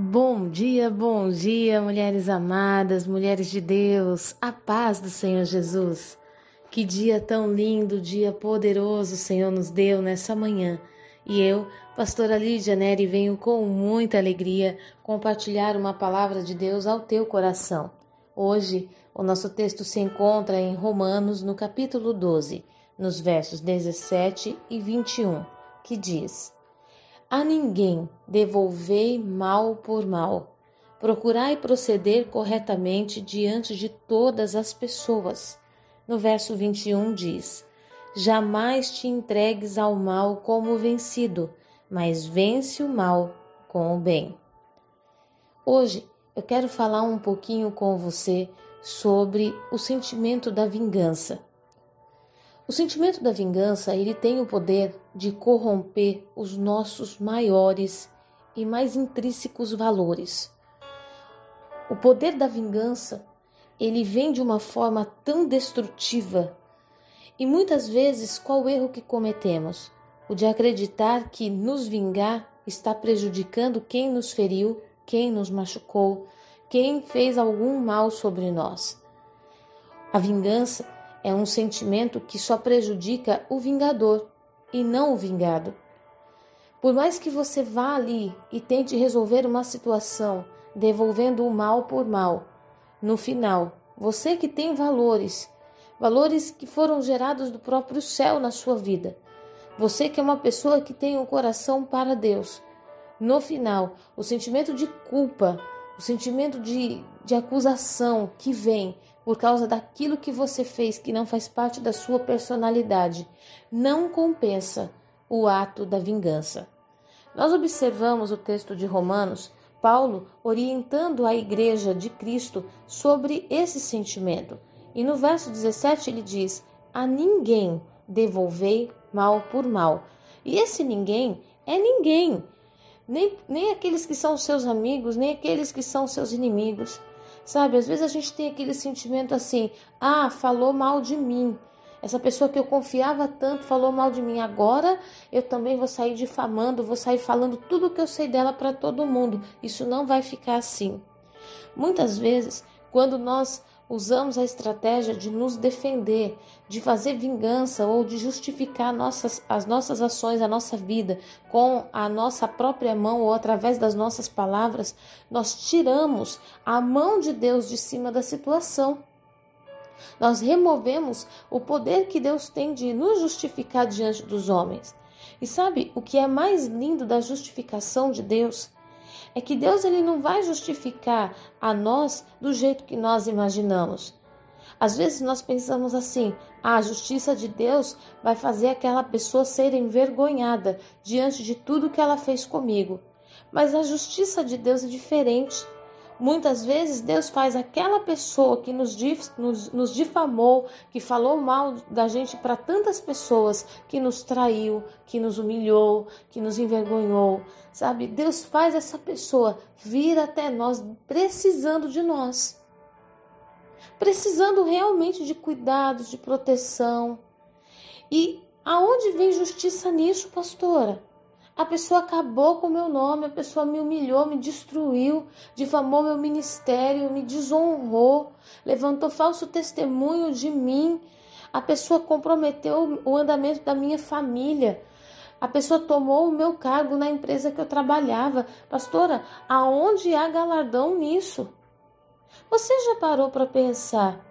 Bom dia, bom dia, mulheres amadas, mulheres de Deus, a paz do Senhor Jesus. Que dia tão lindo, dia poderoso o Senhor nos deu nessa manhã. E eu, pastora Lídia Neri, venho com muita alegria compartilhar uma palavra de Deus ao teu coração. Hoje, o nosso texto se encontra em Romanos, no capítulo 12, nos versos 17 e 21, que diz: a ninguém devolvei mal por mal. Procurai proceder corretamente diante de todas as pessoas. No verso 21 diz: Jamais te entregues ao mal como vencido, mas vence o mal com o bem. Hoje eu quero falar um pouquinho com você sobre o sentimento da vingança. O sentimento da vingança, ele tem o poder de corromper os nossos maiores e mais intrínsecos valores. O poder da vingança, ele vem de uma forma tão destrutiva. E muitas vezes, qual o erro que cometemos? O de acreditar que nos vingar está prejudicando quem nos feriu, quem nos machucou, quem fez algum mal sobre nós. A vingança é um sentimento que só prejudica o vingador e não o vingado. Por mais que você vá ali e tente resolver uma situação devolvendo o mal por mal, no final, você que tem valores, valores que foram gerados do próprio céu na sua vida, você que é uma pessoa que tem um coração para Deus, no final, o sentimento de culpa, o sentimento de, de acusação que vem por causa daquilo que você fez que não faz parte da sua personalidade, não compensa o ato da vingança. Nós observamos o texto de Romanos, Paulo orientando a igreja de Cristo sobre esse sentimento. E no verso 17 ele diz: A ninguém devolvei mal por mal. E esse ninguém é ninguém. Nem, nem aqueles que são seus amigos, nem aqueles que são seus inimigos. Sabe, às vezes a gente tem aquele sentimento assim: ah, falou mal de mim. Essa pessoa que eu confiava tanto falou mal de mim. Agora eu também vou sair difamando, vou sair falando tudo o que eu sei dela para todo mundo. Isso não vai ficar assim. Muitas vezes, quando nós usamos a estratégia de nos defender, de fazer vingança ou de justificar nossas, as nossas ações, a nossa vida com a nossa própria mão ou através das nossas palavras, nós tiramos a mão de Deus de cima da situação. Nós removemos o poder que Deus tem de nos justificar diante dos homens. E sabe o que é mais lindo da justificação de Deus? É que Deus ele não vai justificar a nós do jeito que nós imaginamos. Às vezes nós pensamos assim: ah, a justiça de Deus vai fazer aquela pessoa ser envergonhada diante de tudo que ela fez comigo. Mas a justiça de Deus é diferente. Muitas vezes Deus faz aquela pessoa que nos, nos, nos difamou, que falou mal da gente para tantas pessoas, que nos traiu, que nos humilhou, que nos envergonhou, sabe? Deus faz essa pessoa vir até nós precisando de nós, precisando realmente de cuidados, de proteção. E aonde vem justiça nisso, pastora? A pessoa acabou com o meu nome, a pessoa me humilhou, me destruiu, difamou meu ministério, me desonrou, levantou falso testemunho de mim. A pessoa comprometeu o andamento da minha família. A pessoa tomou o meu cargo na empresa que eu trabalhava. Pastora, aonde há galardão nisso? Você já parou para pensar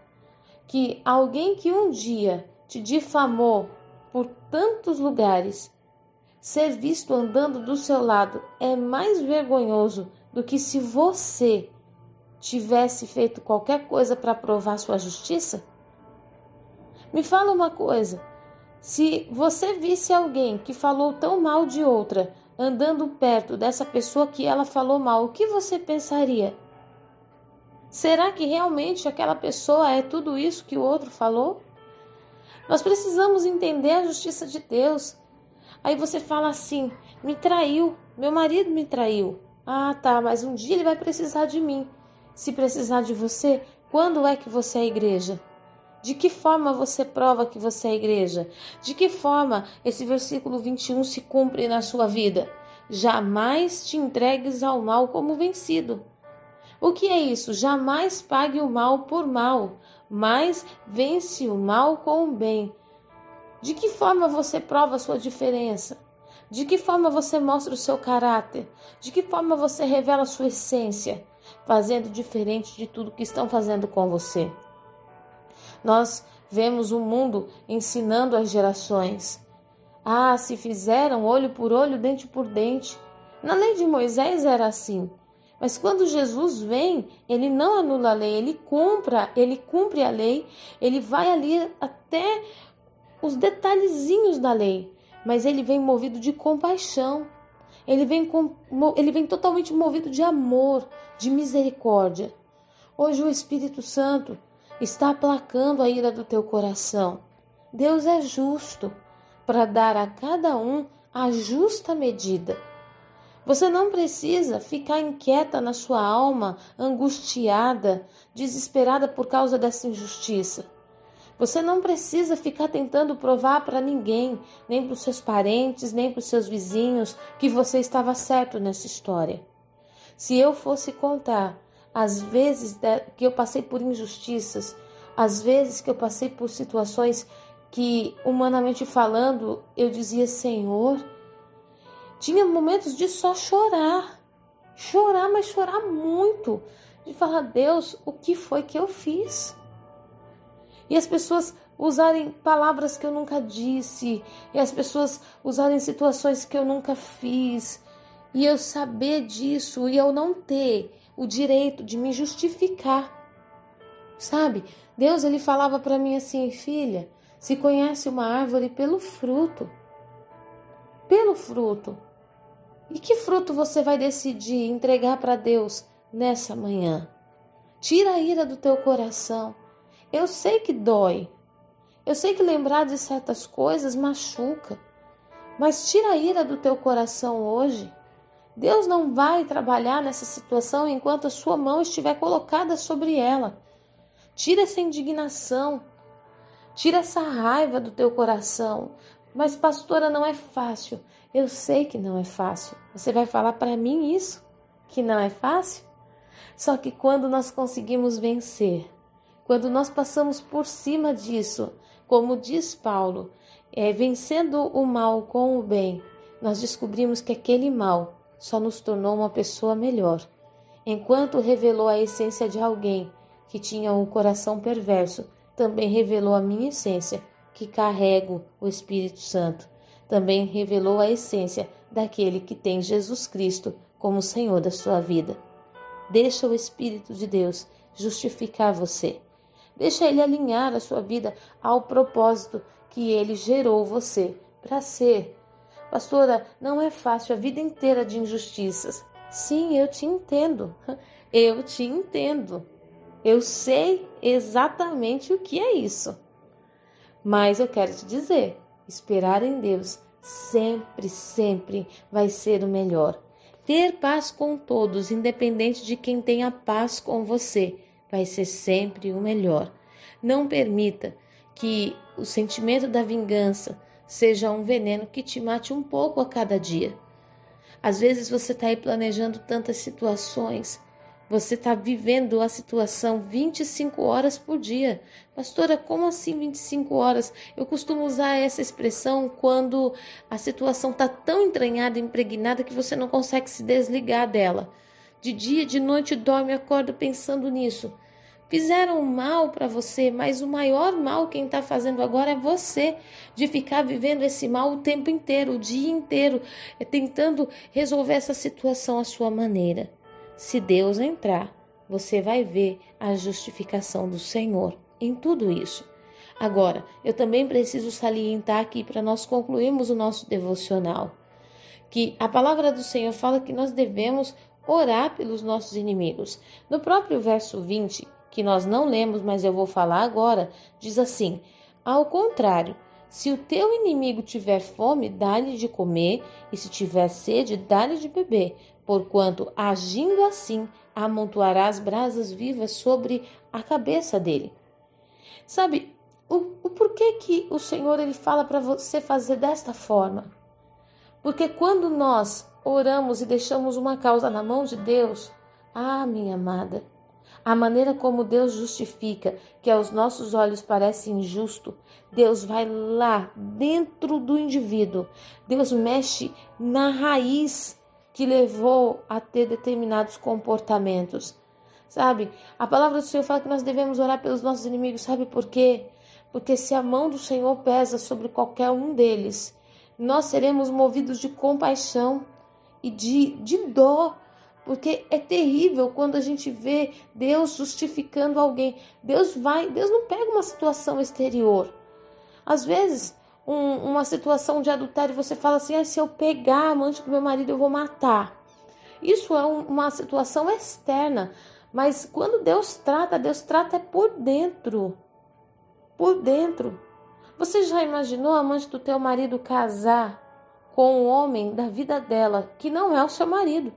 que alguém que um dia te difamou por tantos lugares Ser visto andando do seu lado é mais vergonhoso do que se você tivesse feito qualquer coisa para provar sua justiça? Me fala uma coisa: se você visse alguém que falou tão mal de outra andando perto dessa pessoa que ela falou mal, o que você pensaria? Será que realmente aquela pessoa é tudo isso que o outro falou? Nós precisamos entender a justiça de Deus. Aí você fala assim: me traiu, meu marido me traiu. Ah, tá, mas um dia ele vai precisar de mim. Se precisar de você, quando é que você é igreja? De que forma você prova que você é igreja? De que forma esse versículo 21 se cumpre na sua vida? jamais te entregues ao mal como vencido. O que é isso? Jamais pague o mal por mal, mas vence o mal com o bem. De que forma você prova sua diferença? De que forma você mostra o seu caráter? De que forma você revela a sua essência? Fazendo diferente de tudo que estão fazendo com você. Nós vemos o mundo ensinando as gerações. Ah, se fizeram olho por olho, dente por dente. Na lei de Moisés era assim. Mas quando Jesus vem, ele não anula a lei, ele cumpra, ele cumpre a lei, ele vai ali até os detalhezinhos da lei, mas ele vem movido de compaixão. Ele vem, com, ele vem totalmente movido de amor, de misericórdia. Hoje o Espírito Santo está aplacando a ira do teu coração. Deus é justo para dar a cada um a justa medida. Você não precisa ficar inquieta na sua alma, angustiada, desesperada por causa dessa injustiça. Você não precisa ficar tentando provar para ninguém, nem para os seus parentes, nem para os seus vizinhos, que você estava certo nessa história. Se eu fosse contar as vezes que eu passei por injustiças, as vezes que eu passei por situações que, humanamente falando, eu dizia: Senhor, tinha momentos de só chorar, chorar, mas chorar muito, de falar: Deus, o que foi que eu fiz? E as pessoas usarem palavras que eu nunca disse, e as pessoas usarem situações que eu nunca fiz, e eu saber disso e eu não ter o direito de me justificar. Sabe? Deus ele falava para mim assim, filha, se conhece uma árvore pelo fruto. Pelo fruto. E que fruto você vai decidir entregar para Deus nessa manhã? Tira a ira do teu coração. Eu sei que dói. Eu sei que lembrar de certas coisas machuca. Mas tira a ira do teu coração hoje. Deus não vai trabalhar nessa situação enquanto a sua mão estiver colocada sobre ela. Tira essa indignação. Tira essa raiva do teu coração. Mas, pastora, não é fácil. Eu sei que não é fácil. Você vai falar para mim isso? Que não é fácil? Só que quando nós conseguimos vencer, quando nós passamos por cima disso, como diz Paulo, é, vencendo o mal com o bem, nós descobrimos que aquele mal só nos tornou uma pessoa melhor. Enquanto revelou a essência de alguém que tinha um coração perverso, também revelou a minha essência, que carrego o Espírito Santo também revelou a essência daquele que tem Jesus Cristo como Senhor da sua vida. Deixa o Espírito de Deus justificar você. Deixa ele alinhar a sua vida ao propósito que ele gerou você para ser. Pastora, não é fácil a vida inteira de injustiças. Sim, eu te entendo. Eu te entendo. Eu sei exatamente o que é isso. Mas eu quero te dizer: Esperar em Deus sempre, sempre vai ser o melhor. Ter paz com todos, independente de quem tenha paz com você, vai ser sempre o melhor. Não permita que o sentimento da vingança seja um veneno que te mate um pouco a cada dia. Às vezes você está aí planejando tantas situações você está vivendo a situação 25 horas por dia. Pastora, como assim 25 horas? Eu costumo usar essa expressão quando a situação está tão entranhada, impregnada, que você não consegue se desligar dela. De dia, de noite, dorme acorda pensando nisso. Fizeram mal para você, mas o maior mal quem está fazendo agora é você, de ficar vivendo esse mal o tempo inteiro, o dia inteiro, tentando resolver essa situação à sua maneira. Se Deus entrar, você vai ver a justificação do Senhor em tudo isso. Agora, eu também preciso salientar aqui para nós concluirmos o nosso devocional, que a palavra do Senhor fala que nós devemos orar pelos nossos inimigos. No próprio verso 20, que nós não lemos, mas eu vou falar agora, diz assim: Ao contrário, se o teu inimigo tiver fome, dá-lhe de comer, e se tiver sede, dá-lhe de beber, porquanto agindo assim amontoarás brasas vivas sobre a cabeça dele. Sabe, o, o porquê que o Senhor ele fala para você fazer desta forma? Porque quando nós oramos e deixamos uma causa na mão de Deus, ah, minha amada, a maneira como Deus justifica, que aos nossos olhos parece injusto, Deus vai lá dentro do indivíduo, Deus mexe na raiz que levou a ter determinados comportamentos. Sabe? A palavra do Senhor fala que nós devemos orar pelos nossos inimigos, sabe por quê? Porque se a mão do Senhor pesa sobre qualquer um deles, nós seremos movidos de compaixão e de, de dor, porque é terrível quando a gente vê Deus justificando alguém. Deus vai, Deus não pega uma situação exterior. Às vezes, um, uma situação de adultério, você fala assim: ah, se eu pegar a amante do meu marido, eu vou matar. Isso é um, uma situação externa. Mas quando Deus trata, Deus trata é por dentro. Por dentro. Você já imaginou a amante do teu marido casar com um homem da vida dela que não é o seu marido?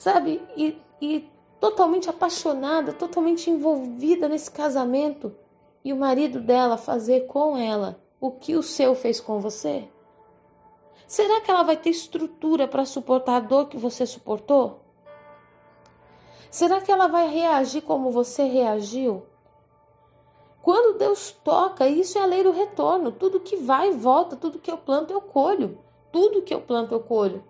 Sabe? E, e totalmente apaixonada, totalmente envolvida nesse casamento. E o marido dela fazer com ela o que o seu fez com você? Será que ela vai ter estrutura para suportar a dor que você suportou? Será que ela vai reagir como você reagiu? Quando Deus toca, isso é a lei do retorno. Tudo que vai volta, tudo que eu planto eu colho. Tudo que eu planto eu colho.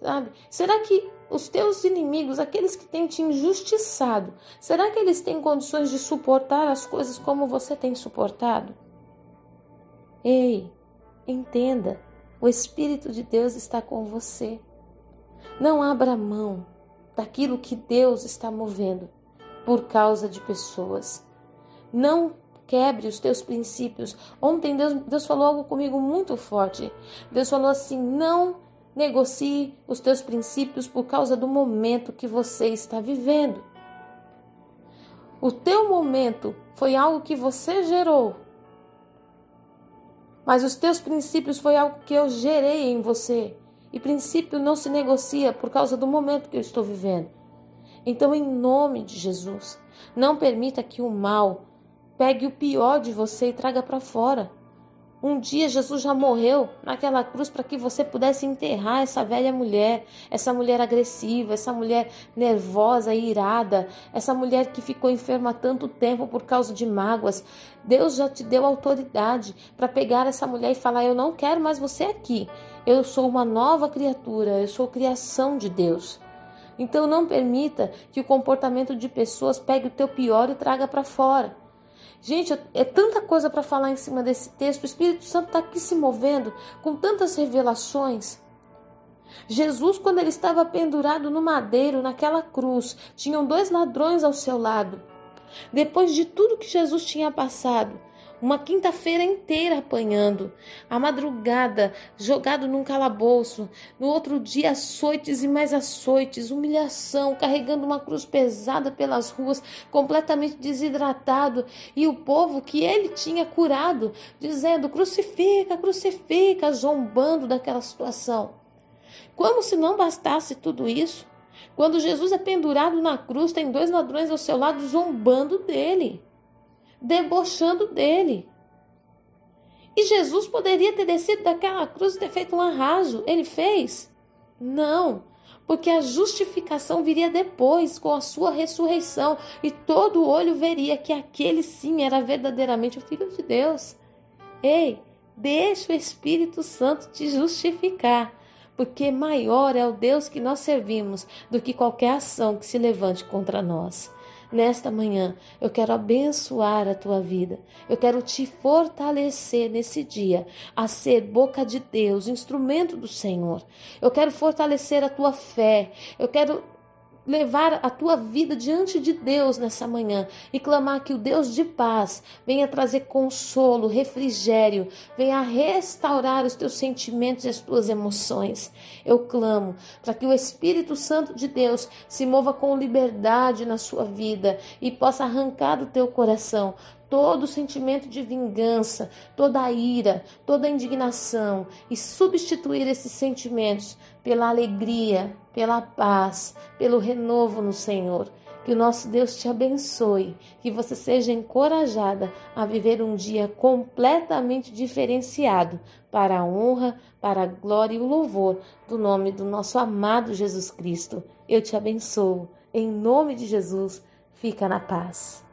Sabe? Será que os teus inimigos, aqueles que têm te injustiçado, será que eles têm condições de suportar as coisas como você tem suportado? Ei, entenda, o Espírito de Deus está com você. Não abra mão daquilo que Deus está movendo por causa de pessoas. Não quebre os teus princípios. Ontem Deus, Deus falou algo comigo muito forte. Deus falou assim: não negocie os teus princípios por causa do momento que você está vivendo. O teu momento foi algo que você gerou. Mas os teus princípios foi algo que eu gerei em você. E princípio não se negocia por causa do momento que eu estou vivendo. Então, em nome de Jesus, não permita que o mal pegue o pior de você e traga para fora. Um dia Jesus já morreu naquela cruz para que você pudesse enterrar essa velha mulher, essa mulher agressiva, essa mulher nervosa e irada, essa mulher que ficou enferma tanto tempo por causa de mágoas. Deus já te deu autoridade para pegar essa mulher e falar: Eu não quero mais você aqui. Eu sou uma nova criatura, eu sou criação de Deus. Então não permita que o comportamento de pessoas pegue o teu pior e traga para fora. Gente, é tanta coisa para falar em cima desse texto. O Espírito Santo está aqui se movendo com tantas revelações. Jesus, quando ele estava pendurado no madeiro, naquela cruz, tinham dois ladrões ao seu lado. Depois de tudo que Jesus tinha passado, uma quinta-feira inteira apanhando, a madrugada jogado num calabouço, no outro dia açoites e mais açoites, humilhação, carregando uma cruz pesada pelas ruas, completamente desidratado, e o povo que ele tinha curado, dizendo: crucifica, crucifica, zombando daquela situação. Como se não bastasse tudo isso, quando Jesus é pendurado na cruz, tem dois ladrões ao seu lado zombando dele debochando dele. E Jesus poderia ter descido daquela cruz e ter feito um arraso. Ele fez? Não, porque a justificação viria depois, com a sua ressurreição, e todo olho veria que aquele sim era verdadeiramente o Filho de Deus. Ei, deixa o Espírito Santo te justificar, porque maior é o Deus que nós servimos do que qualquer ação que se levante contra nós. Nesta manhã, eu quero abençoar a tua vida. Eu quero te fortalecer nesse dia a ser boca de Deus, instrumento do Senhor. Eu quero fortalecer a tua fé. Eu quero levar a tua vida diante de Deus nessa manhã e clamar que o Deus de paz venha trazer consolo, refrigério, venha restaurar os teus sentimentos e as tuas emoções. Eu clamo para que o Espírito Santo de Deus se mova com liberdade na sua vida e possa arrancar do teu coração todo sentimento de vingança, toda a ira, toda a indignação e substituir esses sentimentos pela alegria, pela paz, pelo renovo no Senhor. Que o nosso Deus te abençoe, que você seja encorajada a viver um dia completamente diferenciado para a honra, para a glória e o louvor do nome do nosso amado Jesus Cristo. Eu te abençoo. Em nome de Jesus, fica na paz.